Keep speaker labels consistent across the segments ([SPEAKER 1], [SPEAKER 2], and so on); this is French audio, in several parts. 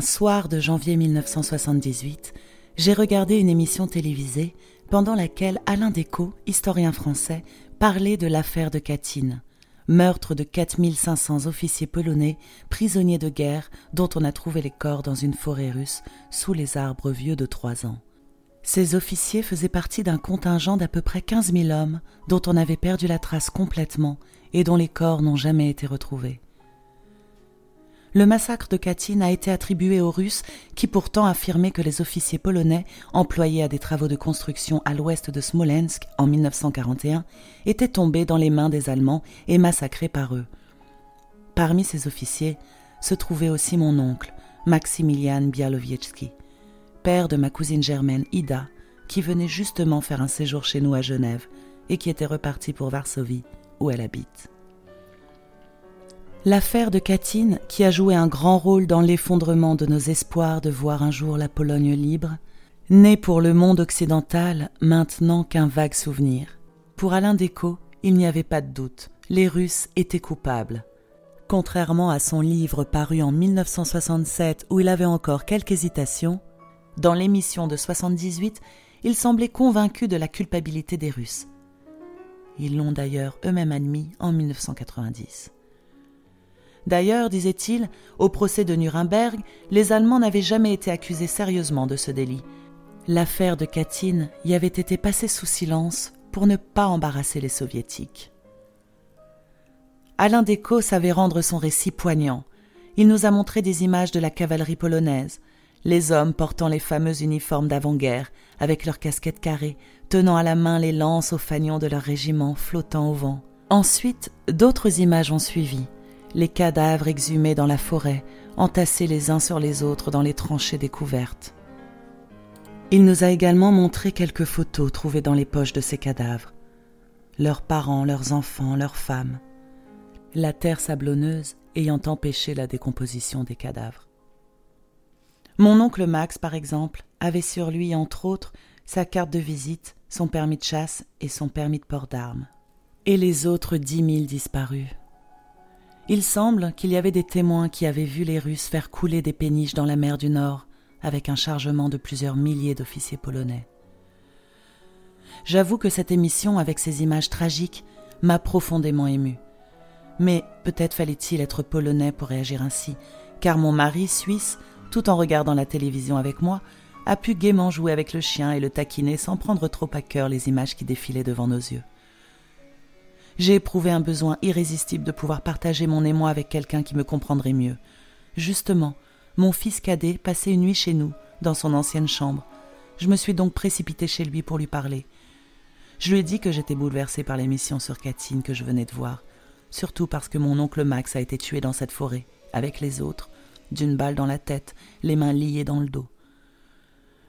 [SPEAKER 1] Un soir de janvier 1978, j'ai regardé une émission télévisée pendant laquelle Alain Descaux, historien français, parlait de l'affaire de Katyn, meurtre de 4500 officiers polonais prisonniers de guerre dont on a trouvé les corps dans une forêt russe sous les arbres vieux de trois ans. Ces officiers faisaient partie d'un contingent d'à peu près 15 000 hommes dont on avait perdu la trace complètement et dont les corps n'ont jamais été retrouvés. Le massacre de Katyn a été attribué aux Russes qui pourtant affirmaient que les officiers polonais employés à des travaux de construction à l'ouest de Smolensk en 1941 étaient tombés dans les mains des Allemands et massacrés par eux. Parmi ces officiers se trouvait aussi mon oncle, Maximilian Bialowiecki, père de ma cousine germaine Ida, qui venait justement faire un séjour chez nous à Genève et qui était repartie pour Varsovie, où elle habite. L'affaire de Katyn, qui a joué un grand rôle dans l'effondrement de nos espoirs de voir un jour la Pologne libre, n'est pour le monde occidental maintenant qu'un vague souvenir. Pour Alain Descaux, il n'y avait pas de doute, les Russes étaient coupables. Contrairement à son livre paru en 1967 où il avait encore quelques hésitations, dans l'émission de 78, il semblait convaincu de la culpabilité des Russes. Ils l'ont d'ailleurs eux-mêmes admis en 1990. D'ailleurs, disait-il, au procès de Nuremberg, les Allemands n'avaient jamais été accusés sérieusement de ce délit. L'affaire de Katyn y avait été passée sous silence pour ne pas embarrasser les soviétiques. Alain Descaux savait rendre son récit poignant. Il nous a montré des images de la cavalerie polonaise, les hommes portant les fameux uniformes d'avant-guerre, avec leurs casquettes carrées, tenant à la main les lances au fanion de leur régiment flottant au vent. Ensuite, d'autres images ont suivi, les cadavres exhumés dans la forêt, entassés les uns sur les autres dans les tranchées découvertes. Il nous a également montré quelques photos trouvées dans les poches de ces cadavres. Leurs parents, leurs enfants, leurs femmes. La terre sablonneuse ayant empêché la décomposition des cadavres. Mon oncle Max, par exemple, avait sur lui, entre autres, sa carte de visite, son permis de chasse et son permis de port d'armes. Et les autres dix mille disparus. Il semble qu'il y avait des témoins qui avaient vu les Russes faire couler des péniches dans la mer du Nord avec un chargement de plusieurs milliers d'officiers polonais. J'avoue que cette émission, avec ses images tragiques, m'a profondément ému. Mais peut-être fallait-il être polonais pour réagir ainsi, car mon mari, suisse, tout en regardant la télévision avec moi, a pu gaiement jouer avec le chien et le taquiner sans prendre trop à cœur les images qui défilaient devant nos yeux j'ai éprouvé un besoin irrésistible de pouvoir partager mon émoi avec quelqu'un qui me comprendrait mieux. Justement, mon fils cadet passait une nuit chez nous, dans son ancienne chambre. Je me suis donc précipité chez lui pour lui parler. Je lui ai dit que j'étais bouleversée par l'émission sur Katyn que je venais de voir, surtout parce que mon oncle Max a été tué dans cette forêt, avec les autres, d'une balle dans la tête, les mains liées dans le dos.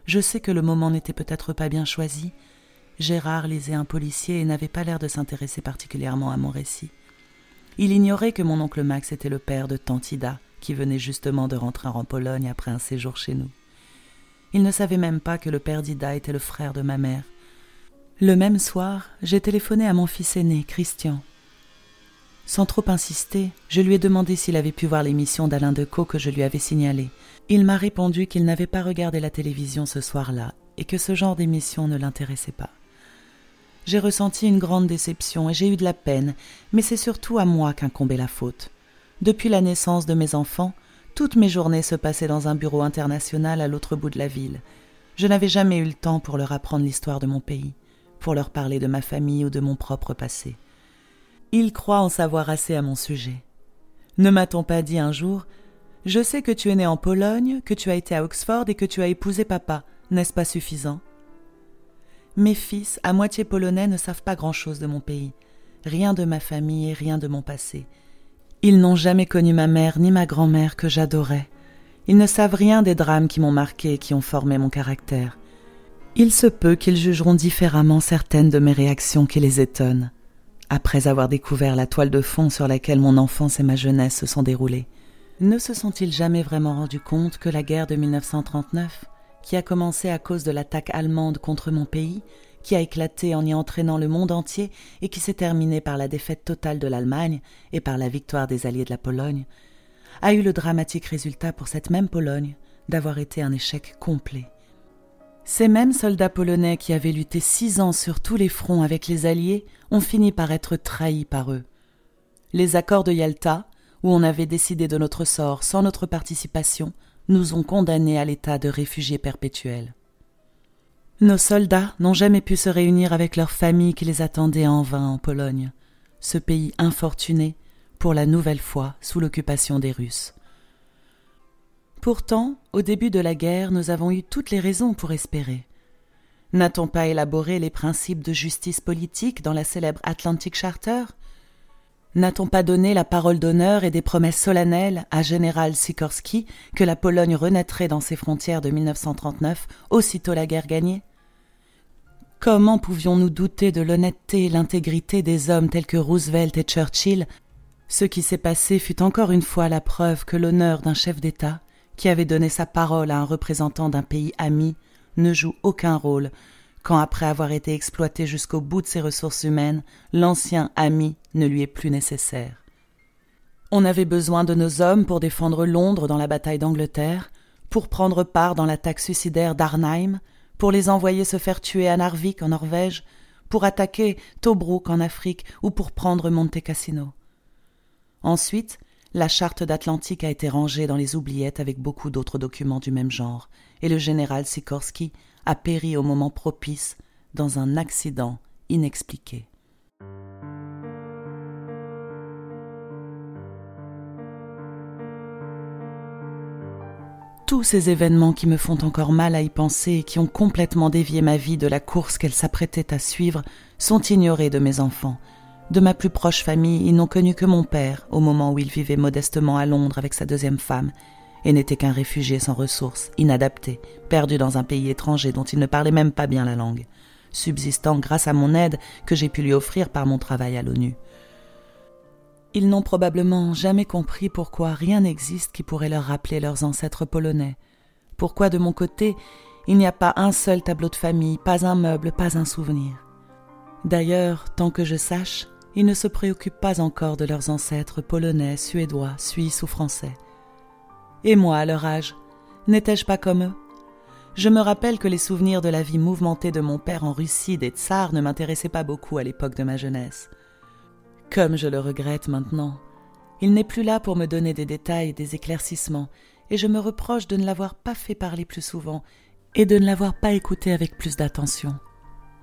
[SPEAKER 1] Je sais que le moment n'était peut-être pas bien choisi, Gérard lisait un policier et n'avait pas l'air de s'intéresser particulièrement à mon récit. Il ignorait que mon oncle Max était le père de Tantida, qui venait justement de rentrer en Pologne après un séjour chez nous. Il ne savait même pas que le père d'Ida était le frère de ma mère. Le même soir, j'ai téléphoné à mon fils aîné, Christian. Sans trop insister, je lui ai demandé s'il avait pu voir l'émission d'Alain Decaux que je lui avais signalée. Il m'a répondu qu'il n'avait pas regardé la télévision ce soir-là et que ce genre d'émission ne l'intéressait pas. J'ai ressenti une grande déception et j'ai eu de la peine, mais c'est surtout à moi qu'incombait la faute. Depuis la naissance de mes enfants, toutes mes journées se passaient dans un bureau international à l'autre bout de la ville. Je n'avais jamais eu le temps pour leur apprendre l'histoire de mon pays, pour leur parler de ma famille ou de mon propre passé. Ils croient en savoir assez à mon sujet. Ne m'a-t-on pas dit un jour Je sais que tu es né en Pologne, que tu as été à Oxford et que tu as épousé papa. N'est-ce pas suffisant? Mes fils, à moitié polonais, ne savent pas grand-chose de mon pays, rien de ma famille et rien de mon passé. Ils n'ont jamais connu ma mère ni ma grand-mère que j'adorais. Ils ne savent rien des drames qui m'ont marqué et qui ont formé mon caractère. Il se peut qu'ils jugeront différemment certaines de mes réactions qui les étonnent, après avoir découvert la toile de fond sur laquelle mon enfance et ma jeunesse se sont déroulées. Ne se sont-ils jamais vraiment rendus compte que la guerre de 1939 qui a commencé à cause de l'attaque allemande contre mon pays, qui a éclaté en y entraînant le monde entier et qui s'est terminée par la défaite totale de l'Allemagne et par la victoire des alliés de la Pologne, a eu le dramatique résultat pour cette même Pologne d'avoir été un échec complet. Ces mêmes soldats polonais qui avaient lutté six ans sur tous les fronts avec les Alliés ont fini par être trahis par eux. Les accords de Yalta, où on avait décidé de notre sort sans notre participation, nous ont condamnés à l'état de réfugiés perpétuels. Nos soldats n'ont jamais pu se réunir avec leurs familles qui les attendaient en vain en Pologne, ce pays infortuné, pour la nouvelle fois sous l'occupation des Russes. Pourtant, au début de la guerre, nous avons eu toutes les raisons pour espérer. N'a-t-on pas élaboré les principes de justice politique dans la célèbre Atlantic Charter? N'a-t-on pas donné la parole d'honneur et des promesses solennelles à Général Sikorski que la Pologne renaîtrait dans ses frontières de 1939 aussitôt la guerre gagnée? Comment pouvions-nous douter de l'honnêteté et l'intégrité des hommes tels que Roosevelt et Churchill? Ce qui s'est passé fut encore une fois la preuve que l'honneur d'un chef d'État, qui avait donné sa parole à un représentant d'un pays ami, ne joue aucun rôle quand, après avoir été exploité jusqu'au bout de ses ressources humaines, l'ancien ami ne lui est plus nécessaire. On avait besoin de nos hommes pour défendre Londres dans la bataille d'Angleterre, pour prendre part dans l'attaque suicidaire d'Arnheim, pour les envoyer se faire tuer à Narvik en Norvège, pour attaquer Tobruk en Afrique ou pour prendre Monte Cassino. Ensuite, la charte d'Atlantique a été rangée dans les oubliettes avec beaucoup d'autres documents du même genre, et le général Sikorski a péri au moment propice dans un accident inexpliqué. tous ces événements qui me font encore mal à y penser et qui ont complètement dévié ma vie de la course qu'elle s'apprêtait à suivre sont ignorés de mes enfants. De ma plus proche famille, ils n'ont connu que mon père au moment où il vivait modestement à Londres avec sa deuxième femme et n'était qu'un réfugié sans ressources, inadapté, perdu dans un pays étranger dont il ne parlait même pas bien la langue, subsistant grâce à mon aide que j'ai pu lui offrir par mon travail à l'ONU. Ils n'ont probablement jamais compris pourquoi rien n'existe qui pourrait leur rappeler leurs ancêtres polonais. Pourquoi de mon côté, il n'y a pas un seul tableau de famille, pas un meuble, pas un souvenir. D'ailleurs, tant que je sache, ils ne se préoccupent pas encore de leurs ancêtres polonais, suédois, suisses ou français. Et moi, à leur âge, n'étais-je pas comme eux? Je me rappelle que les souvenirs de la vie mouvementée de mon père en Russie des tsars ne m'intéressaient pas beaucoup à l'époque de ma jeunesse. Comme je le regrette maintenant. Il n'est plus là pour me donner des détails et des éclaircissements, et je me reproche de ne l'avoir pas fait parler plus souvent et de ne l'avoir pas écouté avec plus d'attention.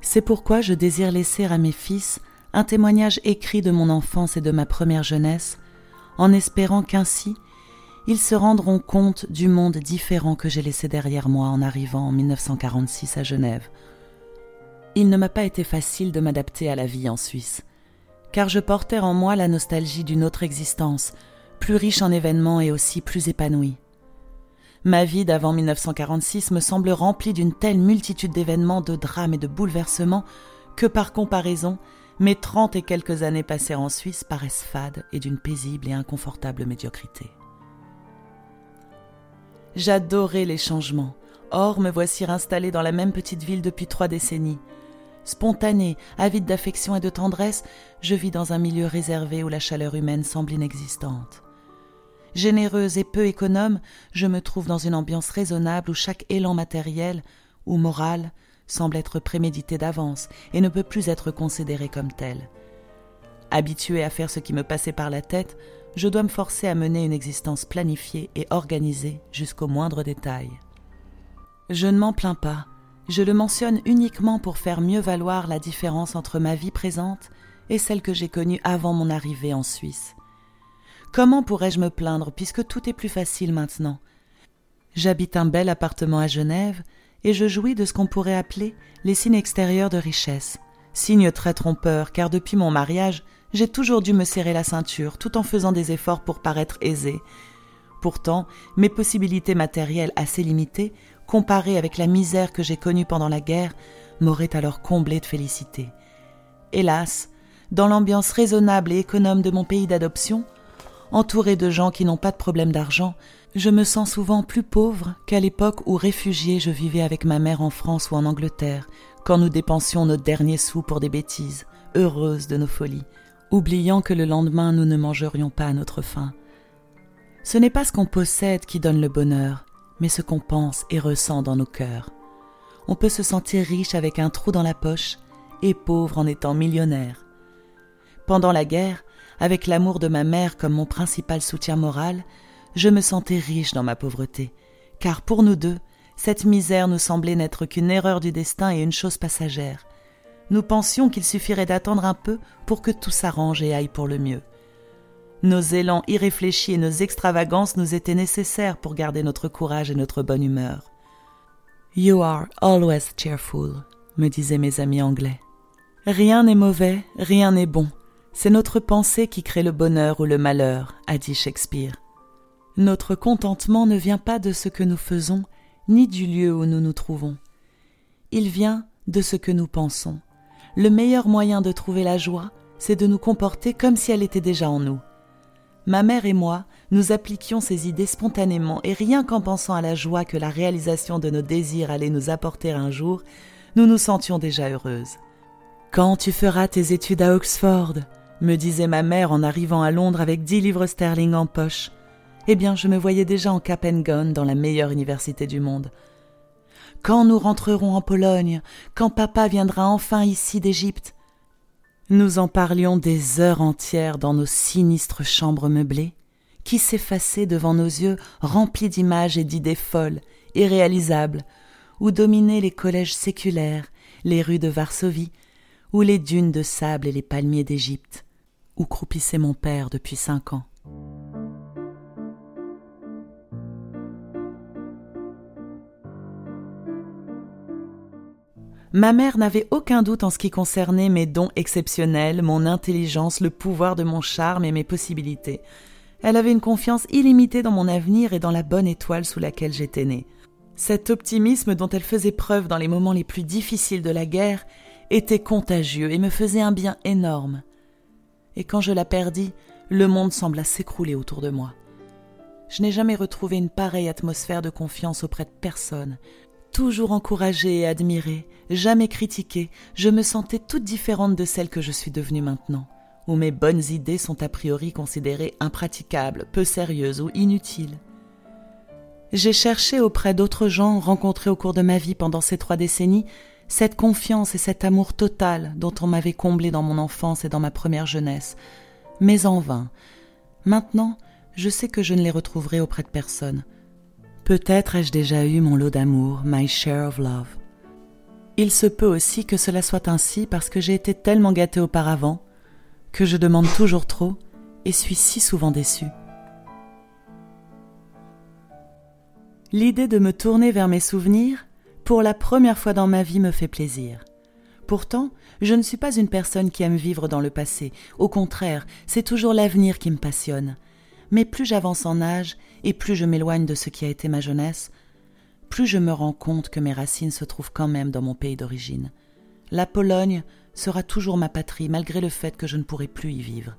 [SPEAKER 1] C'est pourquoi je désire laisser à mes fils un témoignage écrit de mon enfance et de ma première jeunesse, en espérant qu'ainsi ils se rendront compte du monde différent que j'ai laissé derrière moi en arrivant en 1946 à Genève. Il ne m'a pas été facile de m'adapter à la vie en Suisse car je portais en moi la nostalgie d'une autre existence, plus riche en événements et aussi plus épanouie. Ma vie d'avant 1946 me semble remplie d'une telle multitude d'événements, de drames et de bouleversements que par comparaison, mes trente et quelques années passées en Suisse paraissent fades et d'une paisible et inconfortable médiocrité. J'adorais les changements. Or, me voici installé dans la même petite ville depuis trois décennies, Spontanée, avide d'affection et de tendresse, je vis dans un milieu réservé où la chaleur humaine semble inexistante. Généreuse et peu économe, je me trouve dans une ambiance raisonnable où chaque élan matériel ou moral semble être prémédité d'avance et ne peut plus être considéré comme tel. Habitué à faire ce qui me passait par la tête, je dois me forcer à mener une existence planifiée et organisée jusqu'au moindre détail. Je ne m'en plains pas, je le mentionne uniquement pour faire mieux valoir la différence entre ma vie présente et celle que j'ai connue avant mon arrivée en Suisse. Comment pourrais-je me plaindre puisque tout est plus facile maintenant? J'habite un bel appartement à Genève et je jouis de ce qu'on pourrait appeler les signes extérieurs de richesse. Signe très trompeur car depuis mon mariage, j'ai toujours dû me serrer la ceinture tout en faisant des efforts pour paraître aisé. Pourtant, mes possibilités matérielles assez limitées comparé avec la misère que j'ai connue pendant la guerre, m'aurait alors comblé de félicité. Hélas, dans l'ambiance raisonnable et économe de mon pays d'adoption, entouré de gens qui n'ont pas de problème d'argent, je me sens souvent plus pauvre qu'à l'époque où réfugié je vivais avec ma mère en France ou en Angleterre, quand nous dépensions nos derniers sous pour des bêtises, heureuses de nos folies, oubliant que le lendemain nous ne mangerions pas à notre faim. Ce n'est pas ce qu'on possède qui donne le bonheur, mais ce qu'on pense et ressent dans nos cœurs. On peut se sentir riche avec un trou dans la poche et pauvre en étant millionnaire. Pendant la guerre, avec l'amour de ma mère comme mon principal soutien moral, je me sentais riche dans ma pauvreté, car pour nous deux, cette misère nous semblait n'être qu'une erreur du destin et une chose passagère. Nous pensions qu'il suffirait d'attendre un peu pour que tout s'arrange et aille pour le mieux. Nos élans irréfléchis et nos extravagances nous étaient nécessaires pour garder notre courage et notre bonne humeur. You are always cheerful, me disaient mes amis anglais. Rien n'est mauvais, rien n'est bon. C'est notre pensée qui crée le bonheur ou le malheur, a dit Shakespeare. Notre contentement ne vient pas de ce que nous faisons, ni du lieu où nous nous trouvons. Il vient de ce que nous pensons. Le meilleur moyen de trouver la joie, c'est de nous comporter comme si elle était déjà en nous. Ma mère et moi, nous appliquions ces idées spontanément et rien qu'en pensant à la joie que la réalisation de nos désirs allait nous apporter un jour, nous nous sentions déjà heureuses. Quand tu feras tes études à Oxford, me disait ma mère en arrivant à Londres avec dix livres sterling en poche, eh bien je me voyais déjà en cap and gown dans la meilleure université du monde. Quand nous rentrerons en Pologne, quand papa viendra enfin ici d'Égypte. Nous en parlions des heures entières dans nos sinistres chambres meublées, qui s'effaçaient devant nos yeux remplis d'images et d'idées folles, irréalisables, où dominaient les collèges séculaires, les rues de Varsovie, ou les dunes de sable et les palmiers d'Égypte, où croupissait mon père depuis cinq ans. Ma mère n'avait aucun doute en ce qui concernait mes dons exceptionnels, mon intelligence, le pouvoir de mon charme et mes possibilités. Elle avait une confiance illimitée dans mon avenir et dans la bonne étoile sous laquelle j'étais née. Cet optimisme dont elle faisait preuve dans les moments les plus difficiles de la guerre était contagieux et me faisait un bien énorme. Et quand je la perdis, le monde sembla s'écrouler autour de moi. Je n'ai jamais retrouvé une pareille atmosphère de confiance auprès de personne, Toujours encouragée et admirée, jamais critiquée, je me sentais toute différente de celle que je suis devenue maintenant, où mes bonnes idées sont a priori considérées impraticables, peu sérieuses ou inutiles. J'ai cherché auprès d'autres gens rencontrés au cours de ma vie pendant ces trois décennies cette confiance et cet amour total dont on m'avait comblé dans mon enfance et dans ma première jeunesse, mais en vain. Maintenant, je sais que je ne les retrouverai auprès de personne. Peut-être ai-je déjà eu mon lot d'amour, my share of love. Il se peut aussi que cela soit ainsi parce que j'ai été tellement gâtée auparavant, que je demande toujours trop et suis si souvent déçue. L'idée de me tourner vers mes souvenirs, pour la première fois dans ma vie, me fait plaisir. Pourtant, je ne suis pas une personne qui aime vivre dans le passé. Au contraire, c'est toujours l'avenir qui me passionne mais plus j'avance en âge et plus je m'éloigne de ce qui a été ma jeunesse, plus je me rends compte que mes racines se trouvent quand même dans mon pays d'origine. La Pologne sera toujours ma patrie malgré le fait que je ne pourrai plus y vivre.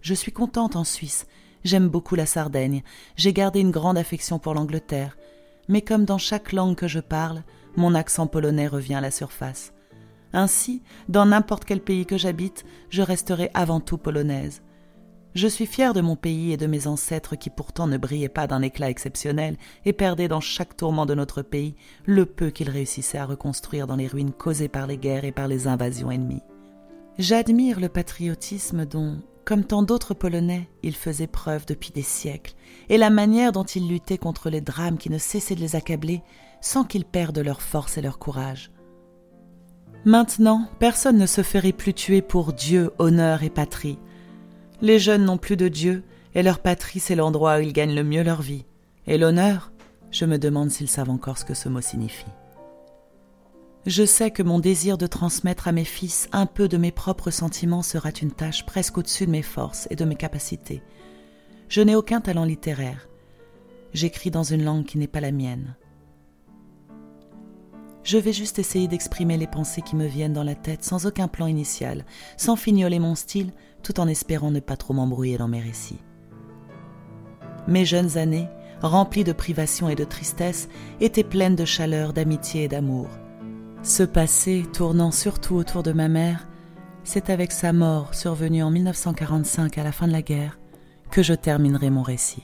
[SPEAKER 1] Je suis contente en Suisse, j'aime beaucoup la Sardaigne, j'ai gardé une grande affection pour l'Angleterre, mais comme dans chaque langue que je parle, mon accent polonais revient à la surface. Ainsi, dans n'importe quel pays que j'habite, je resterai avant tout polonaise. Je suis fier de mon pays et de mes ancêtres qui pourtant ne brillaient pas d'un éclat exceptionnel et perdaient dans chaque tourment de notre pays le peu qu'ils réussissaient à reconstruire dans les ruines causées par les guerres et par les invasions ennemies. J'admire le patriotisme dont, comme tant d'autres Polonais, ils faisaient preuve depuis des siècles, et la manière dont ils luttaient contre les drames qui ne cessaient de les accabler sans qu'ils perdent leur force et leur courage. Maintenant, personne ne se ferait plus tuer pour Dieu, honneur et patrie, les jeunes n'ont plus de Dieu, et leur patrie, c'est l'endroit où ils gagnent le mieux leur vie. Et l'honneur Je me demande s'ils savent encore ce que ce mot signifie. Je sais que mon désir de transmettre à mes fils un peu de mes propres sentiments sera une tâche presque au-dessus de mes forces et de mes capacités. Je n'ai aucun talent littéraire. J'écris dans une langue qui n'est pas la mienne. Je vais juste essayer d'exprimer les pensées qui me viennent dans la tête sans aucun plan initial, sans fignoler mon style, tout en espérant ne pas trop m'embrouiller dans mes récits. Mes jeunes années, remplies de privations et de tristesse, étaient pleines de chaleur, d'amitié et d'amour. Ce passé, tournant surtout autour de ma mère, c'est avec sa mort survenue en 1945 à la fin de la guerre que je terminerai mon récit.